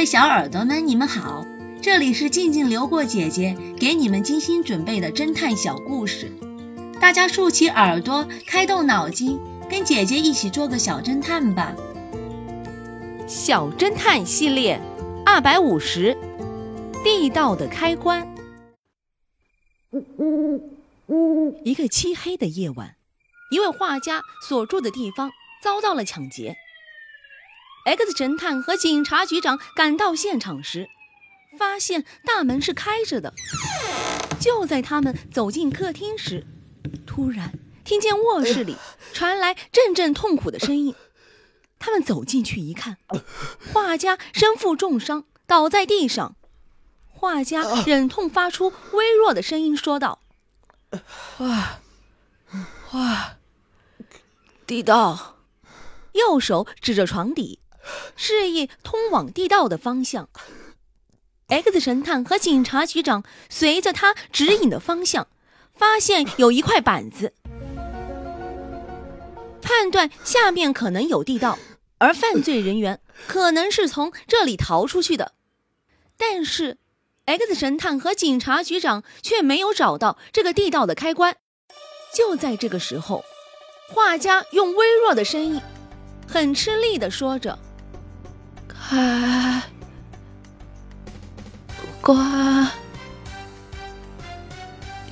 位小耳朵们，你们好，这里是静静流过姐姐给你们精心准备的侦探小故事，大家竖起耳朵，开动脑筋，跟姐姐一起做个小侦探吧。小侦探系列二百五十，地道的开关。一个漆黑的夜晚，一位画家所住的地方遭到了抢劫。X 侦探和警察局长赶到现场时，发现大门是开着的。就在他们走进客厅时，突然听见卧室里 传来阵阵痛苦的声音。他们走进去一看，画家身负重伤，倒在地上。画家忍痛发出微弱的声音说道：“哇，哇，地道。”右手指着床底。示意通往地道的方向。X 神探和警察局长随着他指引的方向，发现有一块板子，判断下面可能有地道，而犯罪人员可能是从这里逃出去的。但是，X 神探和警察局长却没有找到这个地道的开关。就在这个时候，画家用微弱的声音，很吃力地说着。开关，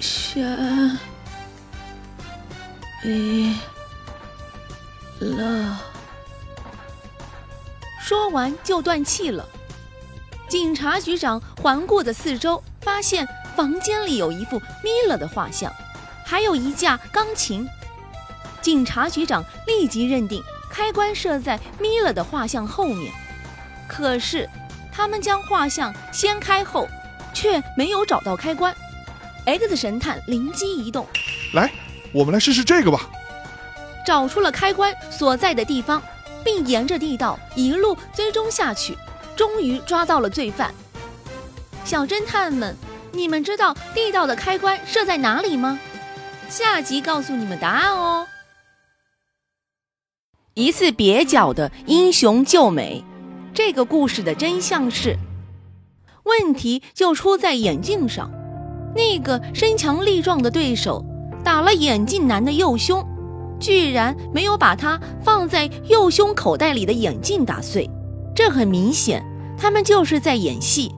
先离了。说完就断气了。警察局长环顾的四周，发现房间里有一幅米勒的画像，还有一架钢琴。警察局长立即认定开关设在米勒的画像后面。可是，他们将画像掀开后，却没有找到开关。X 神探灵机一动，来，我们来试试这个吧。找出了开关所在的地方，并沿着地道一路追踪下去，终于抓到了罪犯。小侦探们，你们知道地道的开关设在哪里吗？下集告诉你们答案哦。一次蹩脚的英雄救美。这个故事的真相是，问题就出在眼镜上。那个身强力壮的对手打了眼镜男的右胸，居然没有把他放在右胸口袋里的眼镜打碎。这很明显，他们就是在演戏。